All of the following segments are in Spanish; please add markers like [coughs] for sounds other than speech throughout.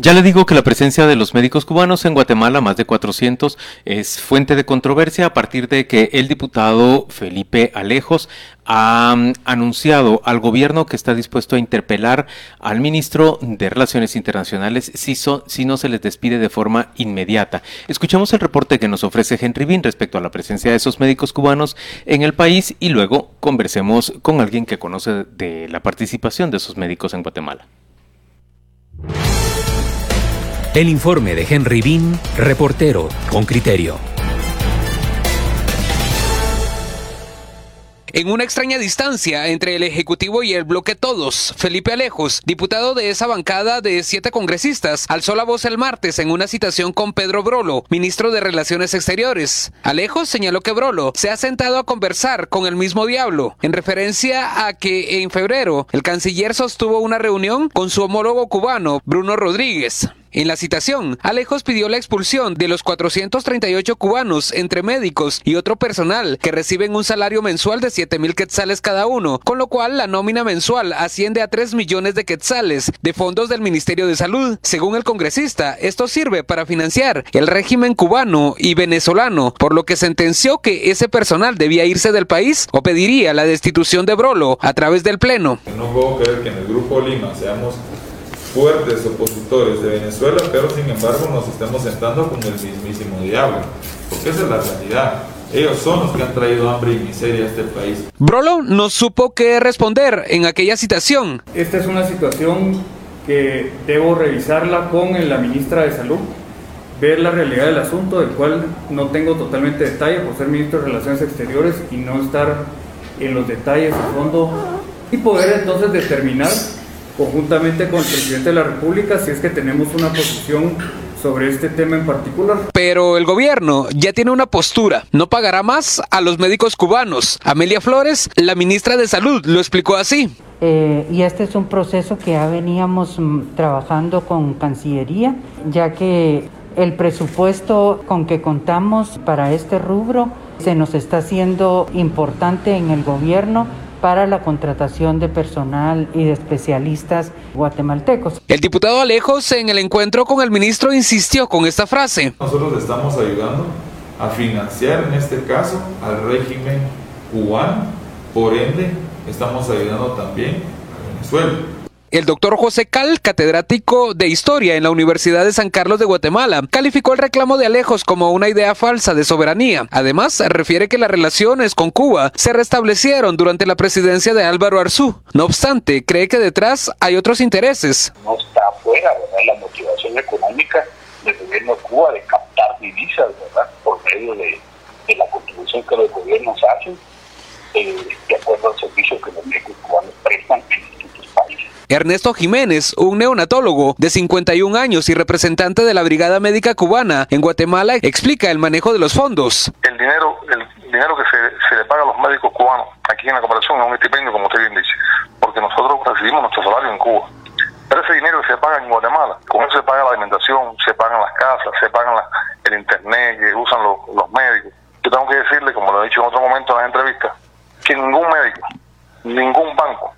Ya le digo que la presencia de los médicos cubanos en Guatemala, más de 400, es fuente de controversia a partir de que el diputado Felipe Alejos ha mm, anunciado al gobierno que está dispuesto a interpelar al ministro de Relaciones Internacionales si, no se les despide de forma inmediata. Escuchamos el reporte que nos ofrece Henry Bean respecto a la presencia de esos médicos cubanos en el país y luego conversemos con alguien que conoce de la participación de esos médicos en Guatemala. El informe de Henry Bean, reportero con criterio. En una extraña distancia entre el Ejecutivo y el bloque Todos, Felipe Alejos, diputado de esa bancada de siete congresistas, alzó la voz el martes en una citación con Pedro Brolo, ministro de Relaciones Exteriores. Alejos señaló que Brolo se ha sentado a conversar con el mismo diablo, en referencia a que en febrero el canciller sostuvo una reunión con su homólogo cubano, Bruno Rodríguez. En la citación, Alejos pidió la expulsión de los 438 cubanos entre médicos y otro personal que reciben un salario mensual de 7 mil quetzales cada uno, con lo cual la nómina mensual asciende a 3 millones de quetzales de fondos del Ministerio de Salud. Según el congresista, esto sirve para financiar el régimen cubano y venezolano, por lo que sentenció que ese personal debía irse del país o pediría la destitución de Brolo a través del Pleno. No puedo creer que en el Grupo Lima seamos fuertes opositores de Venezuela, pero sin embargo nos estamos sentando con el mismísimo diablo, porque esa es la realidad. Ellos son los que han traído hambre y miseria a este país. Brolo no supo qué responder en aquella citación. Esta es una situación que debo revisarla con la ministra de Salud, ver la realidad del asunto, del cual no tengo totalmente detalle por ser ministro de Relaciones Exteriores y no estar en los detalles a fondo y poder entonces determinar conjuntamente con el presidente de la República si es que tenemos una posición sobre este tema en particular. Pero el gobierno ya tiene una postura, no pagará más a los médicos cubanos. Amelia Flores, la ministra de Salud, lo explicó así. Eh, y este es un proceso que ya veníamos mm, trabajando con Cancillería, ya que el presupuesto con que contamos para este rubro se nos está haciendo importante en el gobierno para la contratación de personal y de especialistas guatemaltecos. El diputado Alejos en el encuentro con el ministro insistió con esta frase. Nosotros estamos ayudando a financiar en este caso al régimen cubano, por ende estamos ayudando también a Venezuela. El doctor José Cal, catedrático de Historia en la Universidad de San Carlos de Guatemala, calificó el reclamo de Alejos como una idea falsa de soberanía. Además, refiere que las relaciones con Cuba se restablecieron durante la presidencia de Álvaro Arzú. No obstante, cree que detrás hay otros intereses. No está afuera la motivación económica del gobierno de Cuba de captar divisas ¿verdad? por medio de, la contribución que los gobiernos hacen eh, de acuerdo al servicio que los médicos cubanos prestan Ernesto Jiménez, un neonatólogo de 51 años y representante de la Brigada Médica Cubana en Guatemala, explica el manejo de los fondos. El dinero, el dinero que se, le paga a los médicos cubanos aquí en la cooperación es un estipendio, como usted bien dice, porque nosotros recibimos nuestro salario en Cuba. Pero ese dinero que se paga en Guatemala, con eso se paga la alimentación, se pagan las casas, se pagan el internet que usan los, los médicos. Yo tengo que decirle, como lo he dicho en otro momento en las entrevistas, que ningún médico, ningún banco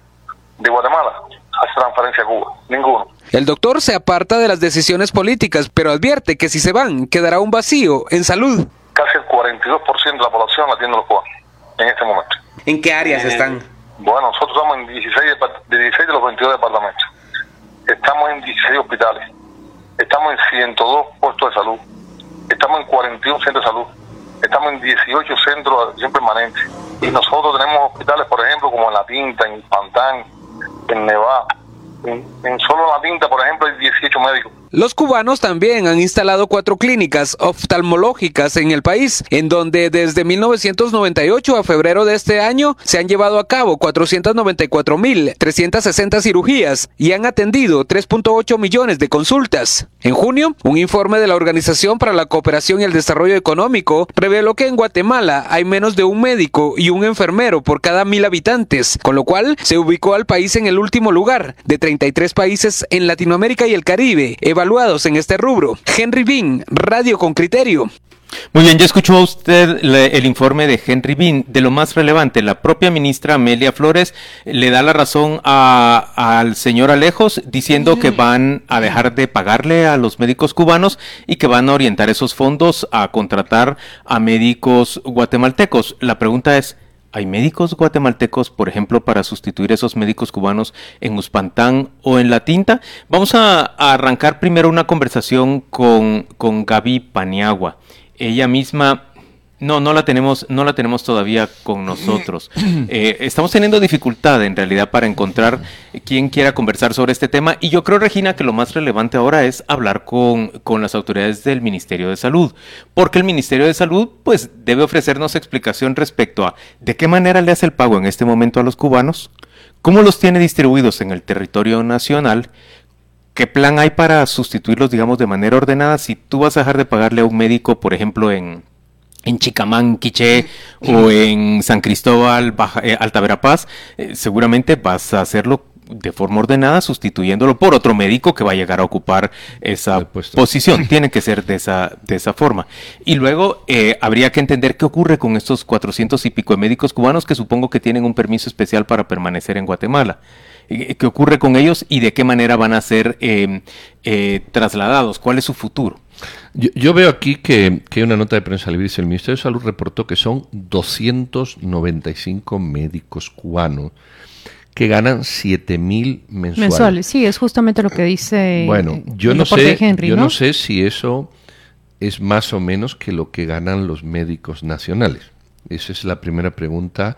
de Guatemala hace transferencia a Cuba. Ninguno. El doctor se aparta de las decisiones políticas, pero advierte que si se van, quedará un vacío en salud. Casi el 42% de la población la tiene los cubanos en este momento. ¿En qué áreas están? Bueno, nosotros estamos en 16 de, 16 de los 22 departamentos. Estamos en 16 hospitales. Estamos en 102 puestos de salud. Estamos en 41 centros de salud. Estamos en 18 centros de atención permanente. Y nosotros tenemos hospitales, por ejemplo, como en La Tinta, en Pantán, en Nevada. En, en, solo la tinta, por ejemplo, hay 18 médicos. Los cubanos también han instalado cuatro clínicas oftalmológicas en el país, en donde desde 1998 a febrero de este año se han llevado a cabo 494.360 cirugías y han atendido 3.8 millones de consultas. En junio, un informe de la Organización para la Cooperación y el Desarrollo Económico reveló que en Guatemala hay menos de un médico y un enfermero por cada mil habitantes, con lo cual se ubicó al país en el último lugar de 33 países en Latinoamérica y el Caribe evaluados en este rubro. Henry Bean, Radio con Criterio. Muy bien, ya escuchó usted el informe de Henry Bean. De lo más relevante, la propia ministra Amelia Flores le da la razón al señor Alejos diciendo que van a dejar de pagarle a los médicos cubanos y que van a orientar esos fondos a contratar a médicos guatemaltecos. La pregunta es, ¿Hay médicos guatemaltecos, por ejemplo, para sustituir esos médicos cubanos en Uspantán o en La Tinta? Vamos a, arrancar primero una conversación con, con Gaby Paniagua ella misma no, no la tenemos, no la tenemos todavía con nosotros. [clears throat] Eh, estamos teniendo dificultad en realidad para encontrar quien quiera conversar sobre este tema y yo creo, Regina, que lo más relevante ahora es hablar con, con, las autoridades del Ministerio de Salud, porque el Ministerio de Salud pues debe ofrecernos explicación respecto a de qué manera le hace el pago en este momento a los cubanos, cómo los tiene distribuidos en el territorio nacional, ¿Qué plan hay para sustituirlos, digamos, de manera ordenada? Si tú vas a dejar de pagarle a un médico, por ejemplo, en, en Chicamán, Quiché o en San Cristóbal, Baja, eh, Alta Verapaz, eh, seguramente vas a hacerlo de forma ordenada sustituyéndolo por otro médico que va a llegar a ocupar esa posición. [laughs] Tiene que ser de esa, de esa forma. Y luego eh, habría que entender qué ocurre con estos 400 y pico de médicos cubanos que supongo que tienen un permiso especial para permanecer en Guatemala. Eh, qué ocurre con ellos y de qué manera van a ser eh, eh, trasladados, cuál es su futuro. Yo, veo aquí que, hay una nota de prensa libre, dice el Ministerio de Salud reportó que son 295 médicos cubanos que ganan 7 mil mensuales. Mensuales, sí, es justamente lo que dice. Bueno, yo no sé, yo ¿no? sé si eso es más o menos que lo que ganan los médicos nacionales. Esa es la primera pregunta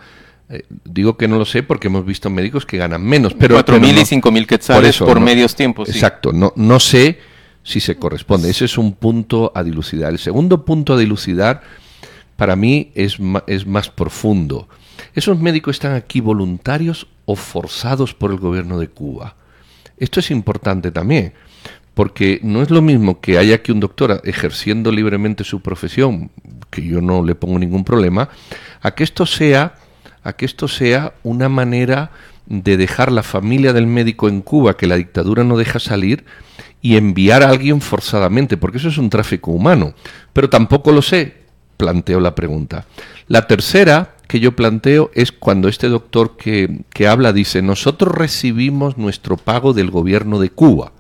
eh, digo que no lo sé porque hemos visto médicos que ganan menos. Pero, 4.000 y 5.000 quetzales por, por medios tiempos. Exacto, no, no sé si se corresponde. Ese es un punto a dilucidar. El segundo punto a dilucidar para mí es, es más profundo. ¿Esos médicos están aquí voluntarios o forzados por el gobierno de Cuba? Esto es importante también, porque no es lo mismo que haya aquí un doctor ejerciendo libremente su profesión, que yo no le pongo ningún problema, a que esto sea a que esto sea una manera de dejar la familia del médico en Cuba, que la dictadura no deja salir, y enviar a alguien forzadamente, porque eso es un tráfico humano. Pero tampoco lo sé, planteo la pregunta. La tercera que yo planteo es cuando este doctor que, que habla dice, nosotros recibimos nuestro pago del gobierno de Cuba.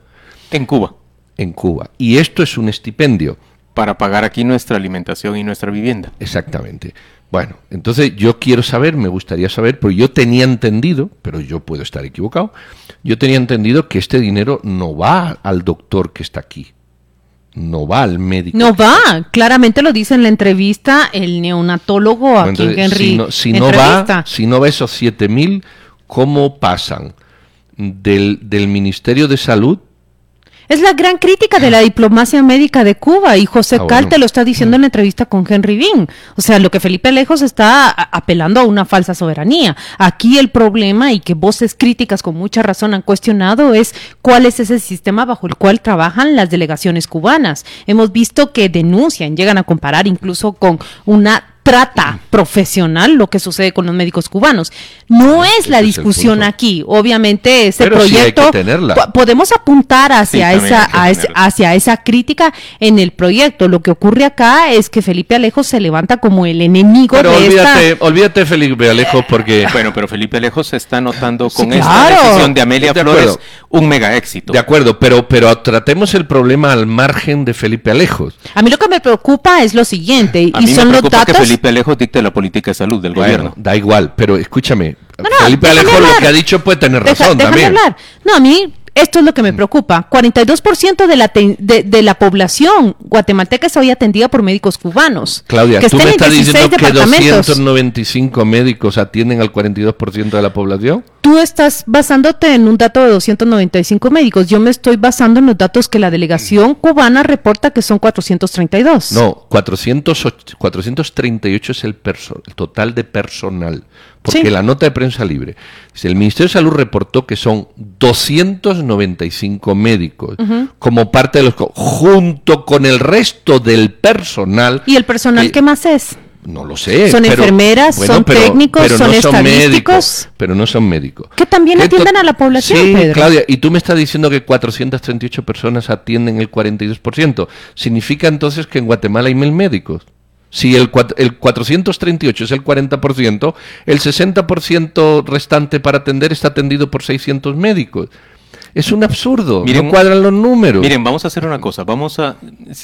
En Cuba. En Cuba. Y esto es un estipendio. Para pagar aquí nuestra alimentación y nuestra vivienda. Exactamente. Bueno, entonces yo quiero saber, me gustaría saber, porque yo tenía entendido, pero yo puedo estar equivocado, yo tenía entendido que este dinero no va al doctor que está aquí, no va al médico. No va, claramente lo dice en la entrevista el neonatólogo aquí en Henry. Si no, si no va, si no va esos 7 mil, ¿cómo pasan del, del Ministerio de Salud es la gran crítica de la diplomacia médica de Cuba y José ah, Calte lo está diciendo en la entrevista con Henry Bean. O sea, lo que Felipe Lejos está apelando a una falsa soberanía. Aquí el problema y que voces críticas con mucha razón han cuestionado es cuál es ese sistema bajo el cual trabajan las delegaciones cubanas. Hemos visto que denuncian, llegan a comparar incluso con una trata profesional lo que sucede con los médicos cubanos. No ah, es la discusión aquí. Obviamente ese proyecto podemos apuntar hacia esa hacia esa crítica en el proyecto. Lo que ocurre acá es que Felipe Alejo se levanta como el enemigo pero de olvídate, olvídate Felipe Alejo porque [laughs] bueno, pero Felipe Alejo se está notando con esta decisión de Amelia Flores un mega éxito. De acuerdo, pero pero tratemos el problema al margen de Felipe Alejos. A mí lo que me preocupa es lo siguiente y son los datos Felipe Alejo dicta la política de salud del gobierno. Da igual, pero escúchame, Felipe Alejo lo que ha dicho puede tener razón también. Hablar. No, a mí esto es lo que me preocupa. 42% de la, de, de, la población guatemalteca está hoy atendida por médicos cubanos. Claudia, tú me estás diciendo que 295 médicos atienden al 42% de la población. Tú estás basándote en un dato de 295 médicos. Yo me estoy basando en los datos que la delegación cubana reporta que son 432. No, 400, 438 es el, el total de personal. Porque la nota de prensa libre, el Ministerio de Salud reportó que son 295 médicos como parte de los... junto con el resto del personal. ¿Y el personal qué más es? No lo sé. Son pero- enfermeras, bueno, son pero- técnicos, pero son no estadísticos. médicos, pero no son médicos. Que también Que atienden a la población, Sí, Pedro. Claudia, y tú me estás diciendo que 438 personas atienden el 42%. ¿Significa entonces que en Guatemala hay mil médicos? Si el, el 438 es el 40%, el 60% restante para atender está atendido por 600 médicos. Es un absurdo, Miren, no cuadran los números. Miren, vamos a hacer una cosa. Vamos a.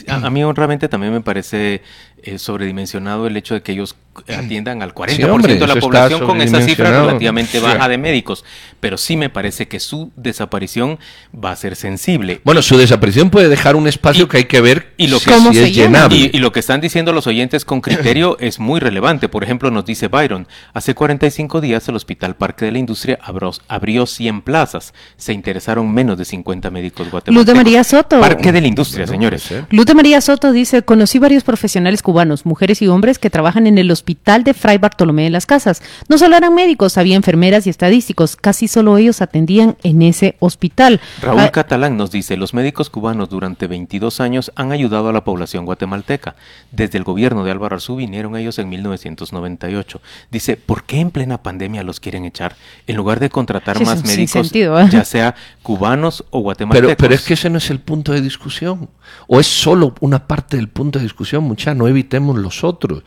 A, a mí, realmente también me parece eh, sobredimensionado el hecho de que ellos atiendan al 40% Sí, hombre, de la población con esa cifra relativamente Sí. baja de médicos. Pero sí me parece que su desaparición va a ser sensible. Bueno, su desaparición puede dejar un espacio que hay que ver Y lo si, que, si es llenable. Y, y lo que están diciendo los oyentes con criterio [coughs] es muy relevante. Por ejemplo, nos dice Byron, hace 45 días el Hospital Parque de la Industria abrió, abrió 100 plazas. Se interesaron menos de 50 médicos guatemaltecos. Luz de María Soto. Parque de la Industria, señores. Luz de María Soto dice, conocí varios profesionales cubanos, mujeres y hombres que trabajan en el hospital de Fray Bartolomé de las Casas. No solo eran médicos, había enfermeras y estadísticos. Casi solo ellos atendían en ese hospital. Raúl Ah, Catalán nos dice, los médicos cubanos durante 22 años han ayudado a la población guatemalteca. Desde el gobierno de Álvaro Arzú vinieron ellos en 1998. Dice, ¿por qué en plena pandemia los quieren echar? En lugar de contratar Sí, más médicos, sentido, ¿eh? ya sea cubanos o guatemaltecos. Pero, pero es que ese no es el punto de discusión. O es solo una parte del punto de discusión, mucha. No evitemos los otros.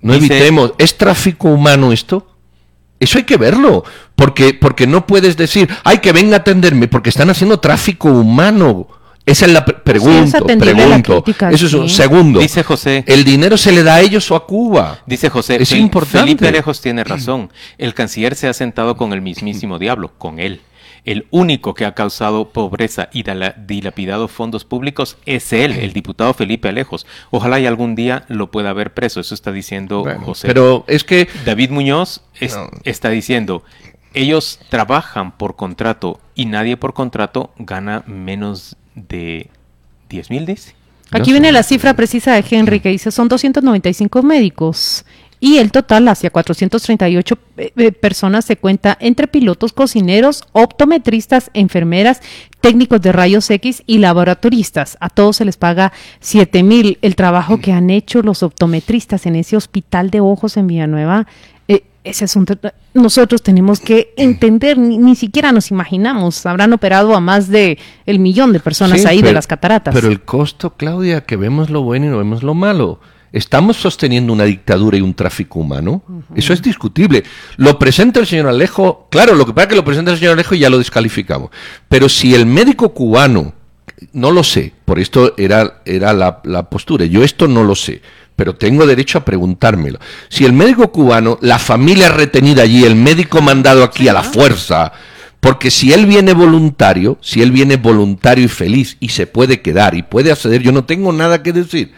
No Dice- evitemos. ¿Es tráfico humano esto? Eso hay que verlo. Porque, porque no puedes decir, ay, que venga a atenderme, porque están haciendo tráfico humano. Esa es la pre- pregunta. pregunto. crítica, Eso es un sí. segundo. Dice José. ¿El dinero se le da a ellos o a Cuba? Dice José, Es importante. Felipe Alejos tiene razón. El canciller se ha sentado con el mismísimo diablo, con él. El único que ha causado pobreza y dilapidado fondos públicos es él, el diputado Felipe Alejos. Ojalá y algún día lo pueda ver preso. Eso está diciendo Bueno, José. pero es que David Muñoz es- No. está diciendo, ellos trabajan por contrato y nadie por contrato gana menos de 10 mil, dice. Aquí viene la cifra precisa de Henry que dice son 295 médicos y el total hacia 438 eh, eh, personas se cuenta entre pilotos, cocineros, optometristas, enfermeras, técnicos de rayos X y laboratoristas. A todos se les paga 7 mil. El trabajo que han hecho los optometristas en ese hospital de ojos en Villanueva, eh, ese es un nosotros tenemos que entender, ni, ni siquiera nos imaginamos, habrán operado a más de el millón de personas Sí, ahí de las cataratas. Pero el costo, Claudia, que vemos lo bueno y no vemos lo malo. Estamos sosteniendo una dictadura y un tráfico humano. Eso es discutible. Lo presenta el señor Alejo. Claro, lo que pasa es que lo presenta el señor Alejo y ya lo descalificamos. Pero si el médico cubano, no lo sé, por esto era, era la, la postura, yo esto no lo sé, pero tengo derecho a preguntármelo. Si el médico cubano, la familia retenida allí, el médico mandado aquí a la fuerza, porque si él viene voluntario, si él viene voluntario y feliz y se puede quedar y puede acceder, yo no tengo nada que decir.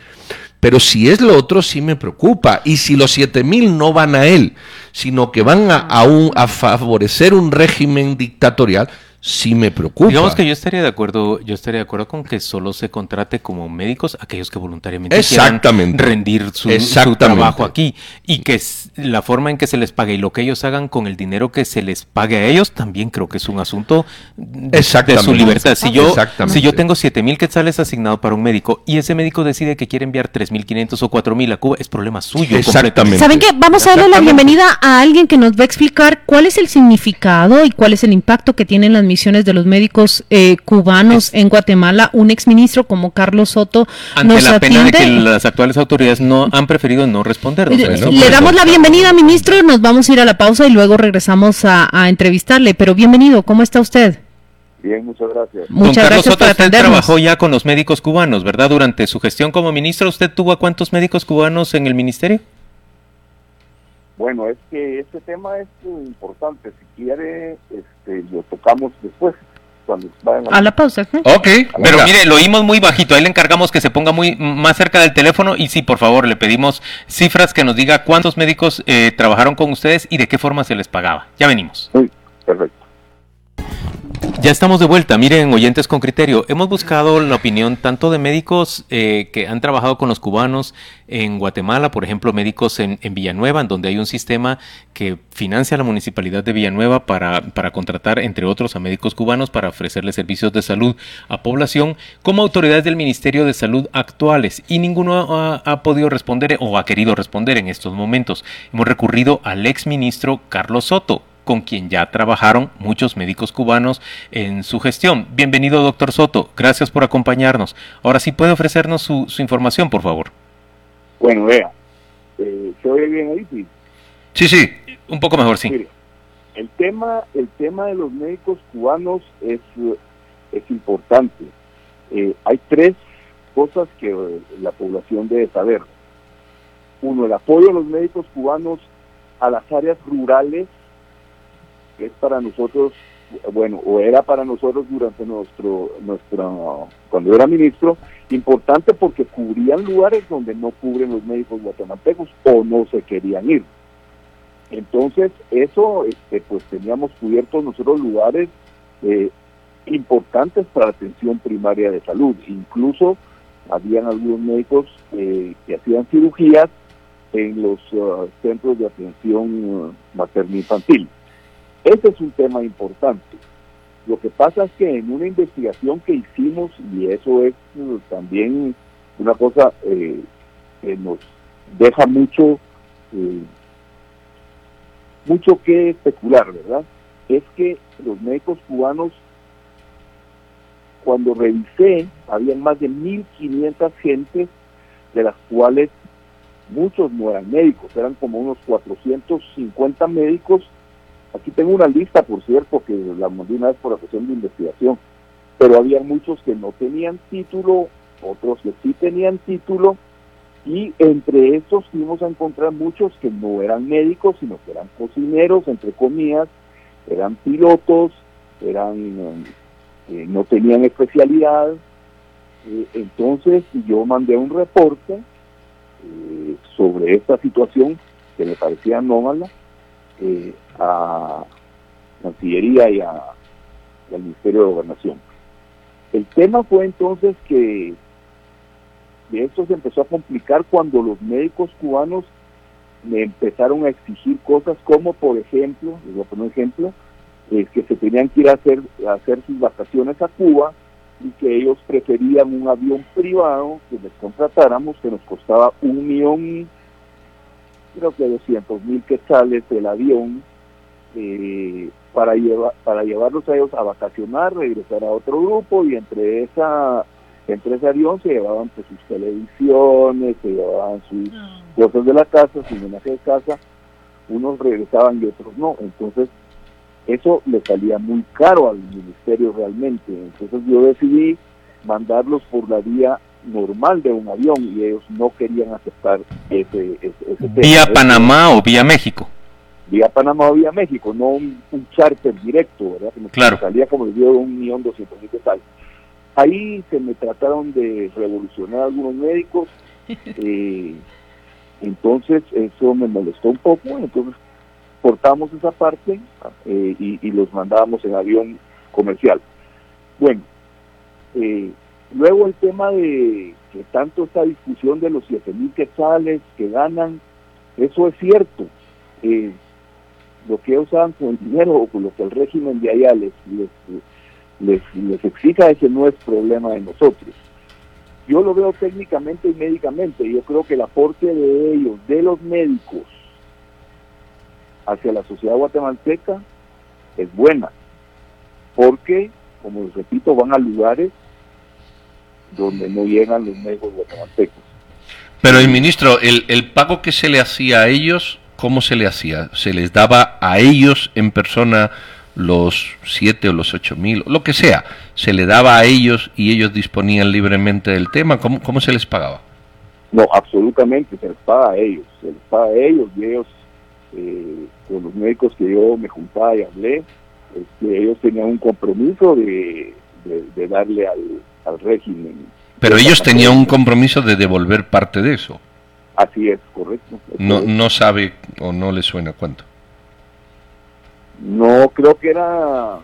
Pero si es lo otro, sí me preocupa. Y si los 7.000 no van a él, sino que van a, a un- a favorecer un régimen dictatorial, sí me preocupa. Digamos que yo estaría de acuerdo, yo estaría de acuerdo con que solo se contrate como médicos aquellos que voluntariamente Exactamente. quieran rendir su, trabajo aquí y que la forma en que se les pague y lo que ellos hagan con el dinero que se les pague a ellos también creo que es un asunto de, su libertad. Si yo, Exactamente. si yo tengo 7 mil quetzales asignado para un médico y ese médico decide que quiere enviar 3.500 o 4.000 a Cuba, es problema suyo. Exactamente. ¿Saben qué? Vamos a darle la bienvenida a alguien que nos va a explicar cuál es el significado y cuál es el impacto que tienen las misiones de los médicos eh, cubanos en Guatemala. Un exministro como Carlos Soto Ante nos la pena de atiende. que las actuales autoridades no han preferido no. Le- en este Le damos la bienvenida, ministro. Nos vamos a ir a la pausa y luego regresamos a, a entrevistarle. Pero bienvenido, ¿cómo está usted? Bien, muchas gracias. Don Muchas Carlos gracias Soto, por usted trabajó ya con los médicos cubanos, ¿verdad? Durante su gestión como ministro, ¿usted tuvo a cuántos médicos cubanos en el ministerio? Bueno, es que este tema es eh, importante. Si quiere, este, lo tocamos después, cuando vayan A la pausa. ¿eh? Ok, Pero mire, lo oímos muy bajito, ahí le encargamos que se ponga muy más cerca del teléfono y sí, por favor, le pedimos cifras que nos diga cuántos médicos eh, trabajaron con ustedes y de qué forma se les pagaba. Ya venimos. Sí, perfecto. Ya estamos de vuelta. Miren, oyentes con criterio, hemos buscado la opinión tanto de médicos eh, que han trabajado con los cubanos en Guatemala, por ejemplo, médicos en, Villanueva, en donde hay un sistema que financia la municipalidad de Villanueva para, contratar, entre otros, a médicos cubanos para ofrecerles servicios de salud a población, como autoridades del Ministerio de Salud actuales. Y ninguno ha, ha podido responder o ha querido responder en estos momentos. Hemos recurrido al ex ministro Carlos Soto con quien ya trabajaron muchos médicos cubanos en su gestión. Bienvenido, doctor Soto. Gracias por acompañarnos. Ahora sí puede ofrecernos su, información, por favor. Bueno, vea. Eh, ¿Se oye bien ahí? Sí, sí, sí un poco mejor, sí. el tema, el tema de los médicos cubanos es, es importante. Eh, hay tres cosas que la población debe saber. Uno, el apoyo a los médicos cubanos a las áreas rurales es para nosotros, bueno, o era para nosotros durante nuestro, nuestro, cuando era ministro, importante porque cubrían lugares donde no cubren los médicos guatemaltecos o no se querían ir. Entonces, eso, este, pues teníamos cubiertos nosotros lugares eh, importantes para atención primaria de salud. Incluso habían algunos médicos eh, que hacían cirugías en los uh, centros de atención uh, materno infantil. Ese es un tema importante. Lo que pasa es que en una investigación que hicimos, y eso es eh, también una cosa eh, que nos deja mucho, eh, mucho que especular, ¿verdad? Es que los médicos cubanos, cuando revisé, habían más de 1.500 gentes, de las cuales muchos no eran médicos, eran como unos 450 médicos Aquí tengo una lista, por cierto, que la mandé una vez por la cuestión de investigación, pero había muchos que no tenían título, otros que sí tenían título, y entre estos fuimos a encontrar muchos que no eran médicos, sino que eran cocineros, entre comillas, eran pilotos, eran eh, no tenían especialidad. Eh, entonces yo mandé un reporte eh, sobre esta situación que me parecía anómala eh, a Cancillería y, a, al Ministerio de Gobernación. El tema fue entonces que esto se empezó a complicar cuando los médicos cubanos me empezaron a exigir cosas como, por ejemplo, les voy a poner un ejemplo, es que se tenían que ir a hacer, a hacer sus vacaciones a Cuba y que ellos preferían un avión privado que les contratáramos que nos costaba un millón creo que 200 mil quetzales el avión eh, para llevar para llevarlos a ellos a vacacionar, regresar a otro grupo y entre esa entre ese avión se llevaban pues, sus televisiones, se llevaban sus cosas de la casa, su homenaje de casa, unos regresaban y otros no, entonces eso le salía muy caro al ministerio realmente, entonces yo decidí mandarlos por la vía normal de un avión y ellos no querían aceptar ese, ese, ¿Vía Panamá o vía México? Vía Panamá o vía México, no un, charter directo, ¿verdad? Que claro. salía como el dio de un millón doscientos mil tal. Ahí se me trataron de revolucionar algunos médicos, [laughs] eh, entonces eso me molestó un poco, entonces cortamos esa parte eh, y, y, los mandábamos en avión comercial. Bueno, eh, Luego el tema de que tanto esta discusión de los 7 mil quetzales que ganan, eso es cierto. Eh, lo que usan con el dinero o con lo que el régimen de allá les, les, les, exija, ese no es problema de nosotros. Yo lo veo técnicamente y médicamente. Yo creo que el aporte de ellos, de los médicos, hacia la sociedad guatemalteca es buena. Porque, como les repito, van a lugares donde no llegan los médicos guatemaltecos. Pero el ministro, el, el pago que se le hacía a ellos, ¿cómo se le hacía? ¿Se les daba a ellos en persona los siete o los ocho mil, lo que sea? ¿Se le daba a ellos y ellos disponían libremente del tema? ¿Cómo, cómo se les pagaba? No, absolutamente, se les paga a ellos, se les paga a ellos y ellos, eh, con los médicos que yo me juntaba y hablé, este, ellos tenían un compromiso de, de darle al, al régimen. Pero ellos tenían un compromiso de devolver parte de eso. Así es, correcto. no, no sabe o no le suena cuánto. No, creo que era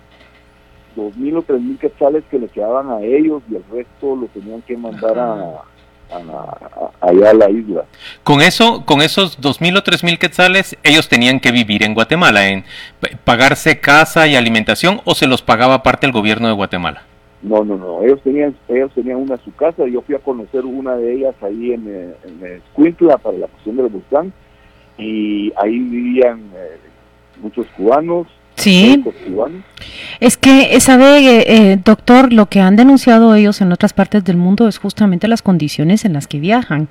dos mil o tres mil quetzales que le quedaban a ellos y el resto lo tenían que mandar a, a, a- allá a la isla. Con eso, con esos dos mil o tres mil quetzales, ellos tenían que vivir en Guatemala, en p- pagarse casa y alimentación, o se los pagaba aparte el gobierno de Guatemala. No, no, no. Ellos tenían, ellos tenían una en su casa. Yo fui a conocer una de ellas ahí en, eh, en Escuintla para la cuestión del volcán. Y ahí vivían eh, muchos cubanos. Sí. cubanos. Es que, eh, sabe, eh, eh, doctor, lo que han denunciado ellos en otras partes del mundo es justamente las condiciones en las que viajan.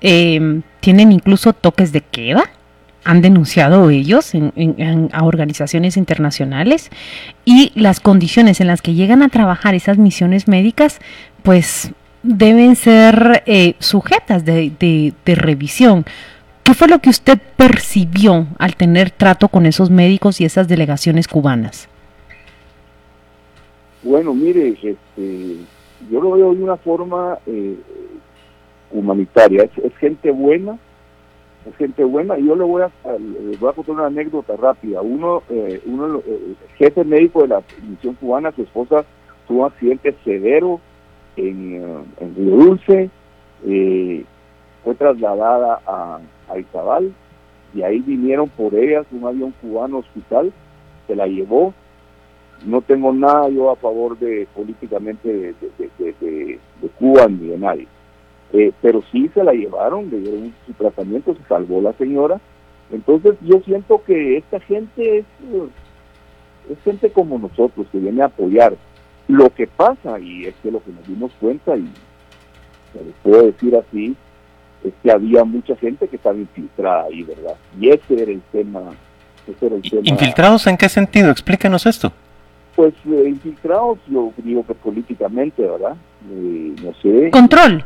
Eh, tienen incluso toques de queda, han denunciado ellos en- a organizaciones internacionales y las condiciones en las que llegan a trabajar esas misiones médicas, pues deben ser eh, sujetas de, revisión. ¿Qué fue lo que usted percibió al tener trato con esos médicos y esas delegaciones cubanas? Bueno, mire, este, yo lo veo de una forma eh, humanitaria. Es gente buena, es gente buena. Y yo le voy a, a contar una anécdota rápida. Uno, eh, uno, eh, jefe médico de la misión cubana, su esposa tuvo un accidente severo en, eh, en Río Dulce. eh, fue trasladada a, a Izabal y ahí vinieron por ellas un avión cubano hospital, se la llevó. No tengo nada yo a favor de políticamente de- de- de- de Cuba ni de nadie. Eh, pero sí se la llevaron, le dieron su tratamiento, se salvó la señora. Entonces yo siento que esta gente es, eh, es gente como nosotros, que viene a apoyar. Lo que pasa, y es que lo que nos dimos cuenta, y se les puedo decir así, es que había mucha gente que estaba infiltrada ahí, ¿verdad? Y ese era el tema. Ese era el tema. ¿Infiltrados en qué sentido? Explíquenos esto. Pues eh, infiltrados, yo digo que políticamente, ¿verdad? Eh, no sé. Control.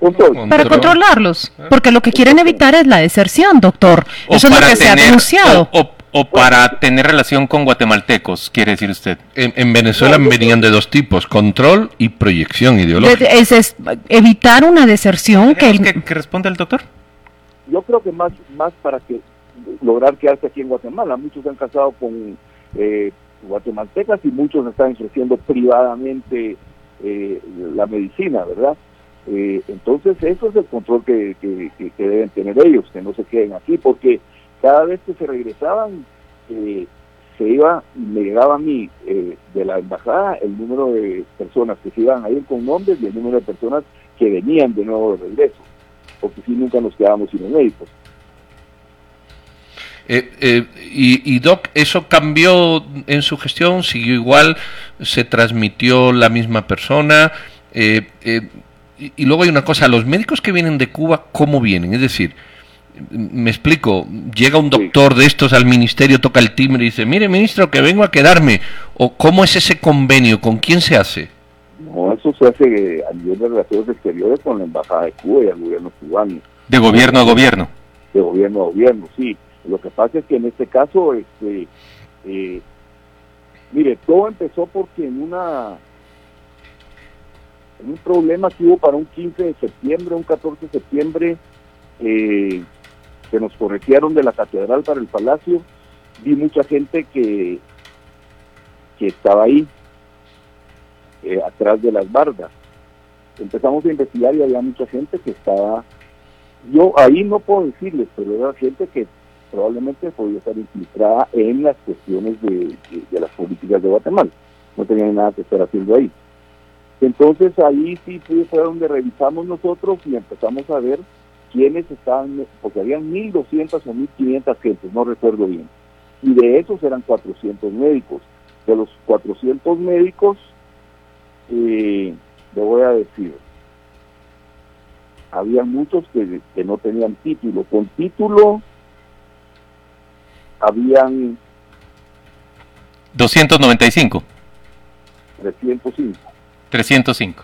Control. Para controlarlos, porque lo que quieren evitar es la deserción, doctor. O Eso es lo para que se ha tener- denunciado. O, o- o para tener relación con guatemaltecos, quiere decir usted. En, en Venezuela venían de dos tipos, control y proyección ideológica. De- Es, es evitar una deserción que, el- ¿Qué, qué responde el doctor? Yo creo que más, más para que lograr quedarse aquí en Guatemala. Muchos se han casado con eh, guatemaltecas y muchos están ofreciendo privadamente eh, la medicina, ¿verdad? Eh, entonces eso es el control que, que- deben tener ellos, que no se queden aquí, porque cada vez que se regresaban, eh, se iba, me llegaba a mí eh, de la embajada el número de personas que se iban a ir con nombres y el número de personas que venían de nuevo de regreso, porque si nunca nos quedábamos sin los médicos. Eh, eh, y, y Doc, ¿eso cambió en su gestión? ¿Siguió igual? ¿Se transmitió la misma persona? Eh, eh, y, y luego hay una cosa, los médicos que vienen de Cuba, ¿cómo vienen? Es decir, me explico, llega un doctor de estos al ministerio, toca el timbre y dice, mire ministro, que vengo a quedarme. ¿O cómo es ese convenio? ¿Con quién se hace? No, eso se hace eh, a nivel de relaciones exteriores con la embajada de Cuba y el gobierno cubano. De gobierno a gobierno. de gobierno a gobierno, sí. Lo que pasa es que en este caso, este, eh, mire, todo empezó porque en una un problema que hubo para un 15 de septiembre, un 14 de septiembre, eh, que nos corregieron de la catedral para el palacio, vi mucha gente que, que estaba ahí, eh, atrás de las bardas. Empezamos a investigar y había mucha gente que estaba yo ahí no puedo decirles, pero era gente que probablemente podía estar infiltrada en las cuestiones de, las políticas de Guatemala. No tenían nada que estar haciendo ahí. Entonces ahí sí fue, donde revisamos nosotros y empezamos a ver quiénes estaban, porque habían 1.200 o 1.500 gentes, no recuerdo bien. Y de esos eran 400 médicos. De los 400 médicos, eh, le voy a decir, había muchos que, que no tenían título. Con título habían 295, 305 305.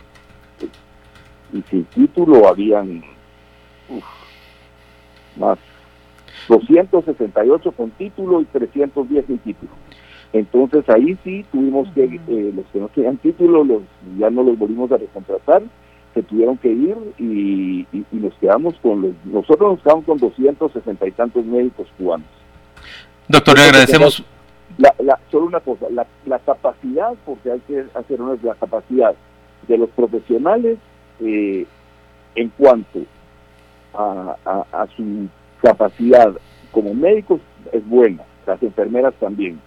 y sin título habían uf, más 268 con título y 310 sin título. Entonces ahí sí tuvimos que, eh, los que no tenían título, los, ya no los volvimos a recontratar, se tuvieron que ir y, y- y nos quedamos con los, nosotros nos quedamos con 260 y tantos médicos cubanos. Doctor, le agradecemos, la, la, solo una cosa, la, la capacidad, porque hay que hacer una la capacidad de los profesionales eh, en cuanto a, a, su capacidad como médicos es buena, las enfermeras también.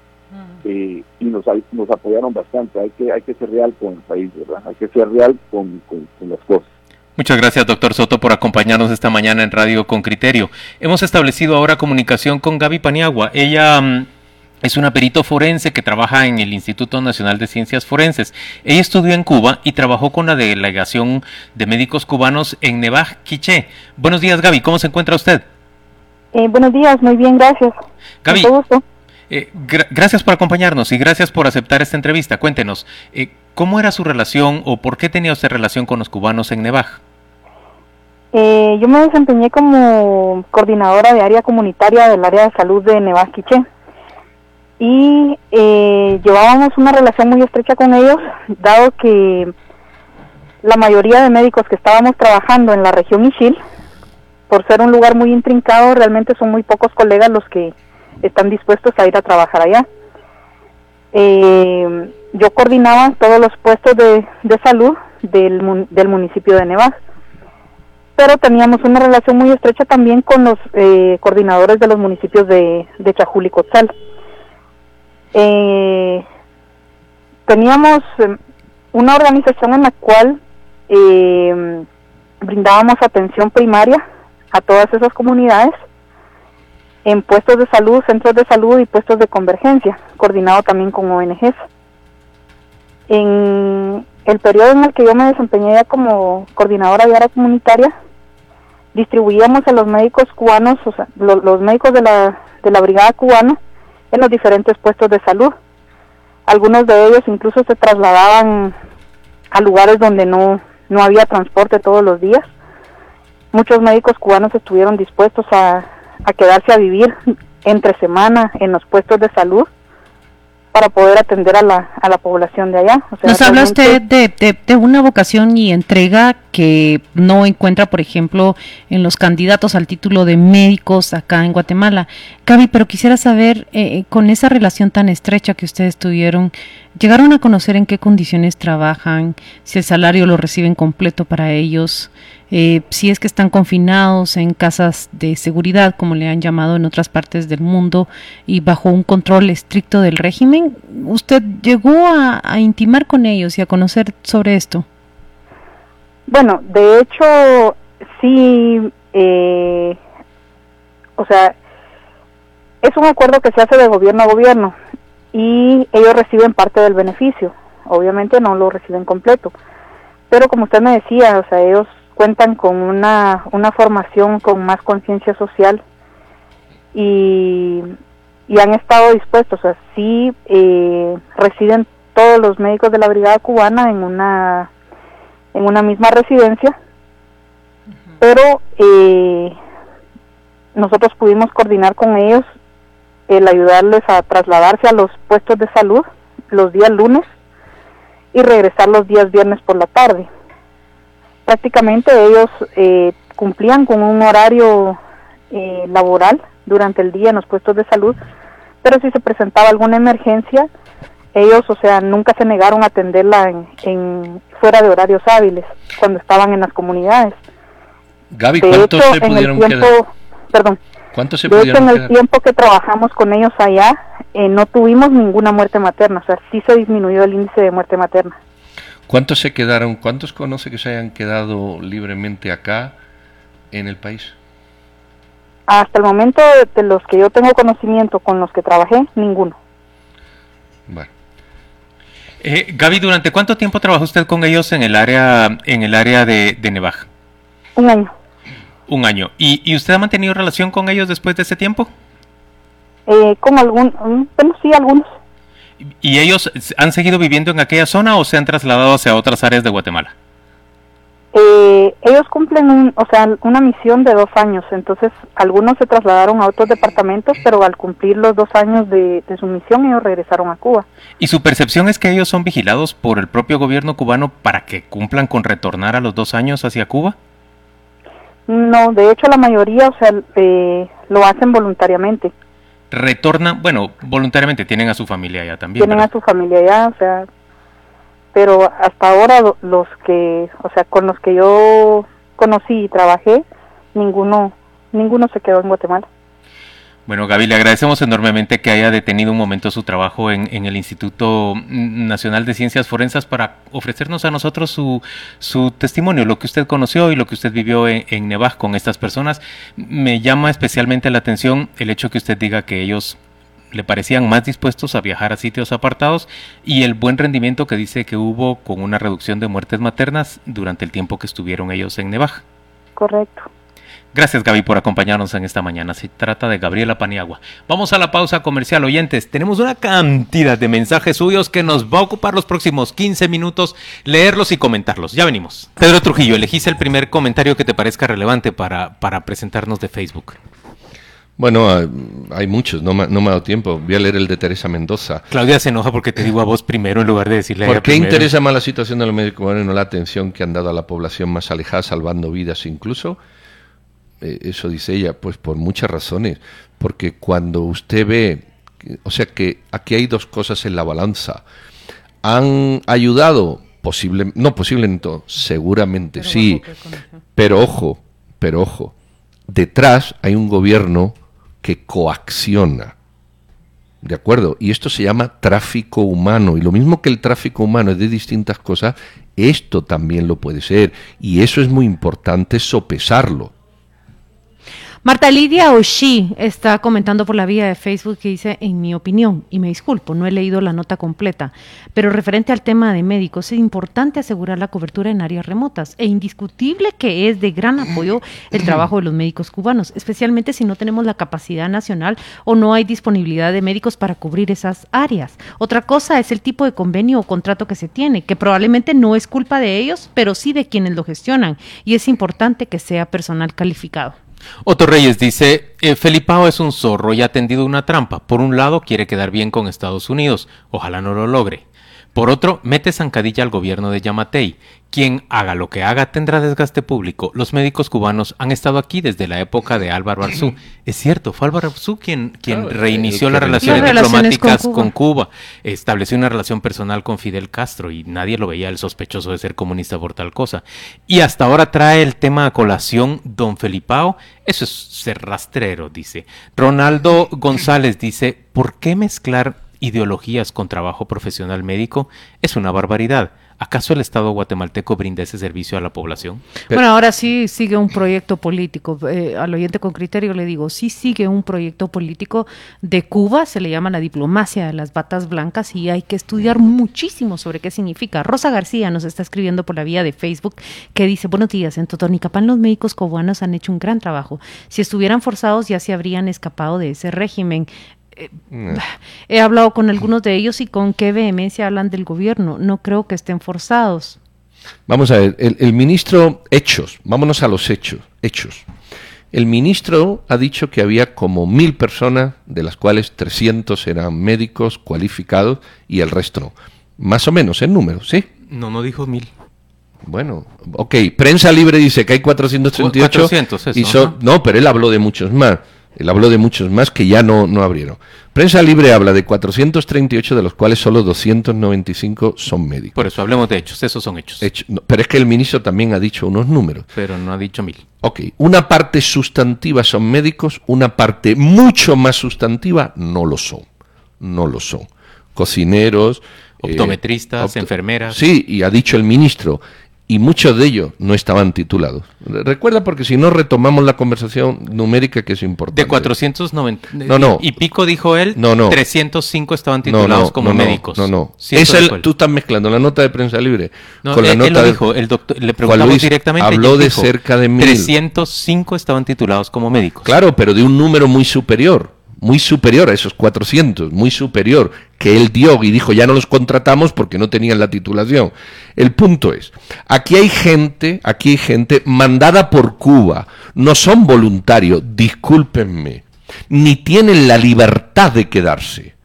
Eh, y nos, nos apoyaron bastante. Hay que, hay que ser real con el país, ¿verdad? Hay que ser real con, con, las cosas. Muchas gracias, doctor Soto, por acompañarnos esta mañana en Radio con Criterio. Hemos establecido ahora comunicación con Gaby Paniagua. Ella mm, es una perito forense que trabaja en el Instituto Nacional de Ciencias Forenses. Ella estudió en Cuba y trabajó con la delegación de médicos cubanos en Nevaj, Quiché. Buenos días, Gaby. ¿Cómo se encuentra usted? Eh, buenos días, muy bien, gracias. Gaby, eh, gracias por acompañarnos y gracias por aceptar esta entrevista. Cuéntenos, eh, ¿cómo era su relación o por qué tenía usted relación con los cubanos en Nevaj? Eh, yo me desempeñé como coordinadora de área comunitaria del área de salud de Nevaj Quiché y llevábamos una relación muy estrecha con ellos, dado que la mayoría de médicos que estábamos trabajando en la región Ishil, por ser un lugar muy intrincado, realmente son muy pocos colegas los que están dispuestos a ir a trabajar allá. Eh, yo coordinaba todos los puestos de, salud del, del, municipio de Nevas, pero teníamos una relación muy estrecha también con los eh, coordinadores de los municipios de, de Chajul y Cotzal. Eh, teníamos una organización en la cual brindábamos atención primaria a todas esas comunidades en puestos de salud, centros de salud y puestos de convergencia, coordinado también con ONGs. En el periodo en el que yo me desempeñé ya como coordinadora de área comunitaria, distribuíamos a los médicos cubanos, o sea, los médicos de la, de la brigada cubana, en los diferentes puestos de salud. Algunos de ellos incluso se trasladaban a lugares donde no, no había transporte todos los días. Muchos médicos cubanos estuvieron dispuestos a, a quedarse a vivir [laughs] entre semana en los puestos de salud para poder atender a la, a la población de allá. Nos habla usted de, de, una vocación y entrega que no encuentra, por ejemplo, en los candidatos al título de médicos acá en Guatemala. Gaby, pero quisiera saber, eh, con esa relación tan estrecha que ustedes tuvieron, ¿llegaron a conocer en qué condiciones trabajan, si el salario lo reciben completo para ellos? Eh, si es que están confinados en casas de seguridad, como le han llamado en otras partes del mundo, y bajo un control estricto del régimen, ¿usted llegó a, intimar con ellos y a conocer sobre esto? Bueno, de hecho, sí, eh, o sea, es un acuerdo que se hace de gobierno a gobierno y ellos reciben parte del beneficio, obviamente no lo reciben completo, pero como usted me decía, o sea, ellos cuentan con una, una formación con más conciencia social y, y, han estado dispuestos, o sea, sí eh, residen todos los médicos de la brigada cubana en una en una misma residencia, pero eh, nosotros pudimos coordinar con ellos el ayudarles a trasladarse a los puestos de salud los días lunes y regresar los días viernes por la tarde prácticamente ellos eh, cumplían con un horario eh, laboral durante el día en los puestos de salud, pero si se presentaba alguna emergencia, ellos, o sea, nunca se negaron a atenderla en, fuera de horarios hábiles cuando estaban en las comunidades. Gaby, ¿cuántos se pudieron en el tiempo, Perdón. ¿Cuántos se de hecho, en el tiempo que trabajamos con ellos allá, eh, no tuvimos ninguna muerte materna, o sea, sí se disminuyó el índice de muerte materna. ¿Cuántos se quedaron? ¿Cuántos conoce que se hayan quedado libremente acá en el país? Hasta el momento, de los que yo tengo conocimiento con los que trabajé, ninguno. Bueno. Eh, Gaby, ¿durante cuánto tiempo trabajó usted con ellos en el área en el área de, de Nevaj? Un año. Un año. ¿Y, ¿Y, usted ha mantenido relación con ellos después de ese tiempo? Eh, con algún, mm, bueno, sí, algunos. ¿Y ellos han seguido viviendo en aquella zona o se han trasladado hacia otras áreas de Guatemala? Eh, ellos cumplen o sea, una misión de dos años, entonces algunos se trasladaron a otros departamentos, pero al cumplir los dos años de, su misión ellos regresaron a Cuba. ¿Y su percepción es que ellos son vigilados por el propio gobierno cubano para que cumplan con retornar a los dos años hacia Cuba? No, de hecho la mayoría, o sea, eh, lo hacen voluntariamente. retornan, bueno, voluntariamente tienen a su familia allá también. Tienen a su familia allá, o sea, pero hasta ahora los que, o sea, con los que yo conocí y trabajé, ninguno, ninguno se quedó en Guatemala. Bueno, Gaby, le agradecemos enormemente que haya detenido un momento su trabajo en, el Instituto Nacional de Ciencias Forensas para ofrecernos a nosotros su, su testimonio, lo que usted conoció y lo que usted vivió en, en Nevaj con estas personas. Me llama especialmente la atención el hecho que usted diga que ellos le parecían más dispuestos a viajar a sitios apartados y el buen rendimiento que dice que hubo con una reducción de muertes maternas durante el tiempo que estuvieron ellos en Nevaj. Correcto. Gracias Gaby por acompañarnos en esta mañana. Se trata de Gabriela Paniagua. Vamos a la pausa comercial, oyentes. Tenemos una cantidad de mensajes suyos que nos va a ocupar los próximos 15 minutos leerlos y comentarlos. Ya venimos. Pedro Trujillo, elegís el primer comentario que te parezca relevante para, para presentarnos de Facebook. Bueno, ah, hay muchos, no me, no me ha dado tiempo. Voy a leer el de Teresa Mendoza. Claudia se enoja porque te digo a vos primero en lugar de decirle a ¿Por qué interesa más la situación de los médicos y no la atención que han dado a la población más alejada, salvando vidas incluso? Eh, eso dice ella, pues por muchas razones. Porque cuando usted ve, o sea que aquí hay dos cosas en la balanza. Han ayudado, posible, no posiblemente, seguramente sí, pero ojo, pero ojo, detrás hay un gobierno que coacciona. ¿De acuerdo? Y esto se llama tráfico humano. Y lo mismo que el tráfico humano es de distintas cosas, esto también lo puede ser. Y eso es muy importante sopesarlo. Marta Lidia Oshi está comentando por la vía de Facebook que dice, en mi opinión, y me disculpo, no he leído la nota completa, pero referente al tema de médicos, es importante asegurar la cobertura en áreas remotas e indiscutible que es de gran apoyo el trabajo de los médicos cubanos, especialmente si no tenemos la capacidad nacional o no hay disponibilidad de médicos para cubrir esas áreas. Otra cosa es el tipo de convenio o contrato que se tiene, que probablemente no es culpa de ellos, pero sí de quienes lo gestionan, y es importante que sea personal calificado. Otto Reyes dice, eh, Felipao es un zorro y ha tendido una trampa. Por un lado, quiere quedar bien con Estados Unidos. Ojalá no lo logre. Por otro, mete zancadilla al gobierno de Yamatei. Quien haga lo que haga tendrá desgaste público. Los médicos cubanos han estado aquí desde la época de Álvaro Arzú. [clears throat] Es cierto, fue Álvaro Arzú quien, quien reinició las relaciones diplomáticas con Cuba. Estableció una relación personal con Fidel Castro y nadie lo veía el sospechoso de ser comunista por tal cosa. Y hasta ahora trae el tema a colación don Felipao. Eso es ser rastrero, dice. Ronaldo González dice, ¿por qué mezclar ideologías con trabajo profesional médico es una barbaridad. ¿Acaso el Estado guatemalteco brinda ese servicio a la población? Bueno, ahora sí sigue un proyecto político. Eh, al oyente con criterio le digo, sí sigue un proyecto político de Cuba, se le llama la diplomacia de las batas blancas y hay que estudiar muchísimo sobre qué significa. Rosa García nos está escribiendo por la vía de Facebook que dice, buenos días, en Totonicapán los médicos cubanos han hecho un gran trabajo. Si estuvieran forzados ya se habrían escapado de ese régimen. Eh, [laughs] he hablado con algunos de ellos y con qué vehemencia hablan del gobierno. No creo que estén forzados. Vamos a ver, el, ministro, hechos, vámonos a los hechos, hechos. El ministro ha dicho que había como mil personas, de las cuales 300 eran médicos cualificados y el resto no. Más o menos en número, ¿sí? No, no dijo mil. Bueno, ok, prensa libre dice que hay 438. 400, eso, no, pero él habló de muchos más. Él habló de muchos más que ya no, no abrieron. Prensa Libre habla de 438, de los cuales solo 295 son médicos. Por eso hablemos de hechos, esos son hechos. pero es que el ministro también ha dicho unos números. Pero no ha dicho mil. Ok, una parte sustantiva son médicos, una parte mucho más sustantiva no lo son. No lo son. Cocineros. Eh, Optometristas, enfermeras. Sí, y ha dicho el ministro, y muchos de ellos no estaban titulados. Recuerda porque si no retomamos la conversación numérica que es importante. De 490 no, no. y pico dijo él, no, no. 305 estaban titulados como médicos. No, no. tú estás mezclando la nota de prensa libre con la nota lo dijo, el doctor, le preguntamos directamente. Habló de cerca de mil. 305 estaban titulados como médicos. Claro, pero de un número muy superior muy superior a esos 400, muy superior, que él dio y dijo ya no los contratamos porque no tenían la titulación. El punto es, aquí hay gente, aquí hay gente mandada por Cuba, no son voluntarios, discúlpenme, ni tienen la libertad de quedarse,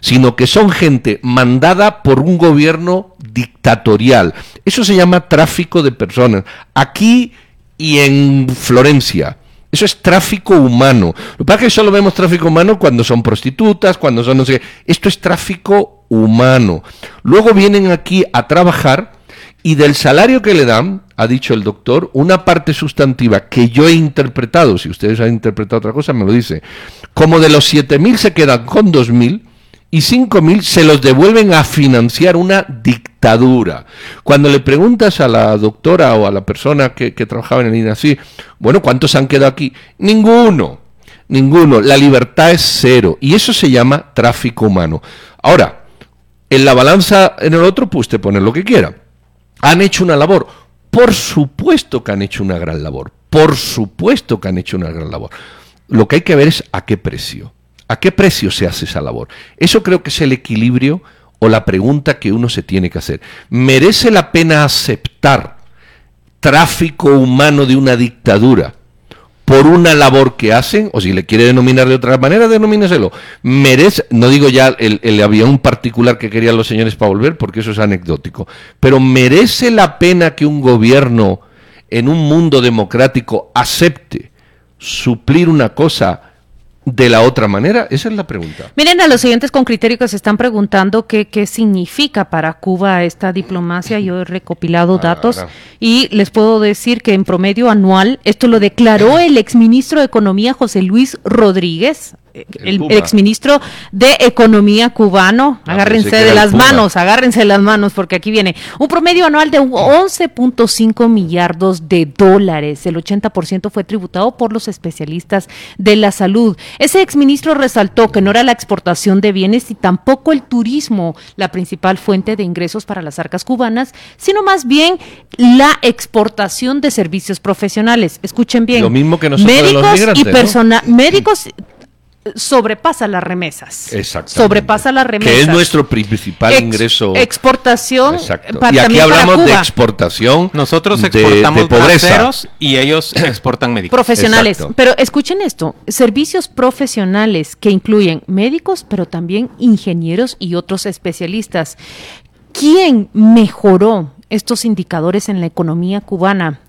sino que son gente mandada por un gobierno dictatorial. Eso se llama tráfico de personas. Aquí y en Florencia Eso es tráfico humano. Lo que pasa es que solo vemos tráfico humano cuando son prostitutas, cuando son no sé qué. Esto es tráfico humano. Luego vienen aquí a trabajar y del salario que le dan, ha dicho el doctor, una parte sustantiva que yo he interpretado, si ustedes han interpretado otra cosa, me lo dice, como de los 7.000 se quedan con 2.000 y 5.000 se los devuelven a financiar una dictadura. Cuando le preguntas a la doctora o a la persona que, trabajaba en el INACI, bueno, ¿cuántos han quedado aquí? Ninguno, ninguno. La libertad es cero y eso se llama tráfico humano. Ahora, en la balanza en el otro, pues te pones lo que quiera. ¿Han hecho una labor? Por supuesto que han hecho una gran labor. Por supuesto que han hecho una gran labor. Lo que hay que ver es a qué precio. ¿A qué precio se hace esa labor? Eso creo que es el equilibrio o la pregunta que uno se tiene que hacer. ¿Merece la pena aceptar tráfico humano de una dictadura por una labor que hacen? O si le quiere denominar de otra manera, denomíneselo. Merece, no digo ya el, el avión particular que querían los señores para volver, porque eso es anecdótico, pero ¿merece la pena que un gobierno en un mundo democrático acepte suplir una cosa de la otra manera? Esa es la pregunta. Miren a los siguientes con criterio que se están preguntando qué, qué significa para Cuba esta diplomacia. Yo he recopilado datos y les puedo decir que en promedio anual, esto lo declaró el exministro de Economía José Luis Rodríguez, el, Cuba. exministro de Economía cubano. Agárrense pensé que de el las manos, agárrense de las manos, porque aquí viene un promedio anual de 11.5 millardos de dólares. El 80% fue tributado por los especialistas de la salud. Ese exministro resaltó que no era la exportación de bienes y tampoco el turismo la principal fuente de ingresos para las arcas cubanas, sino más bien la exportación de servicios profesionales. Escuchen bien. Lo mismo que nosotros los médicos migrantes, y ¿no? persona médicos sobrepasa las remesas. Exactamente. Sobrepasa las remesas. Que es nuestro principal Ex- ingreso. Exportación. Exacto. pa- Y aquí para hablamos de Cuba. exportación. Nosotros exportamos de pobreza. y ellos [clears throat] exportan médicos. Profesionales. Exacto. Pero escuchen esto, servicios profesionales que incluyen médicos, pero también ingenieros y otros especialistas. ¿Quién mejoró estos indicadores en la economía cubana?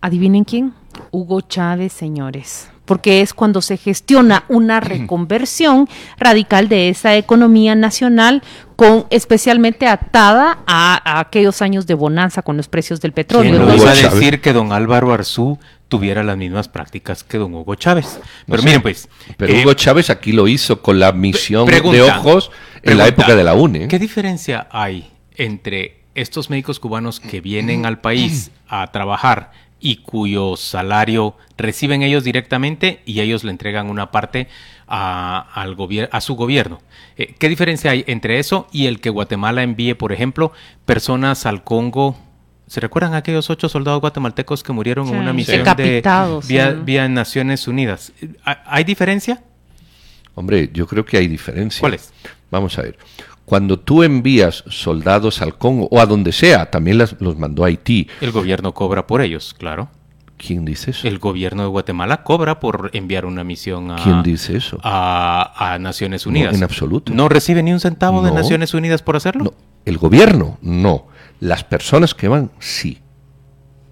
Adivinen quién. Hugo Chávez, señores. Porque es cuando se gestiona una reconversión radical de esa economía nacional, con especialmente atada a, a aquellos años de bonanza con los precios del petróleo. ¿Quién nos Entonces- iba a decir que don Álvaro Arzú tuviera las mismas prácticas que don Hugo Chávez? No Pero sé. miren pues. Pero eh, Hugo Chávez aquí lo hizo con la misión de ojos en la época de la UNE. ¿Qué diferencia hay entre estos médicos cubanos que vienen al país a trabajar y cuyo salario reciben ellos directamente y ellos le entregan una parte a, al a su gobierno? Eh, ¿Qué diferencia hay entre eso y el que Guatemala envíe, por ejemplo, personas al Congo? ¿Se recuerdan aquellos ocho soldados guatemaltecos que murieron Sí. en una misión de Decapitados, vía, sí. vía Naciones Unidas? ¿Ha- ¿Hay diferencia? Hombre, yo creo que hay diferencia. ¿Cuál es? Vamos a ver. Cuando tú envías soldados al Congo o a donde sea, también las- los mandó a Haití. El gobierno cobra por ellos, claro. ¿Quién dice eso? El gobierno de Guatemala cobra por enviar una misión a, ¿Quién dice eso? a, a Naciones No, Unidas. en absoluto. ¿No recibe ni un centavo de No. Naciones Unidas por hacerlo? No, el gobierno, no. Las personas que van, sí.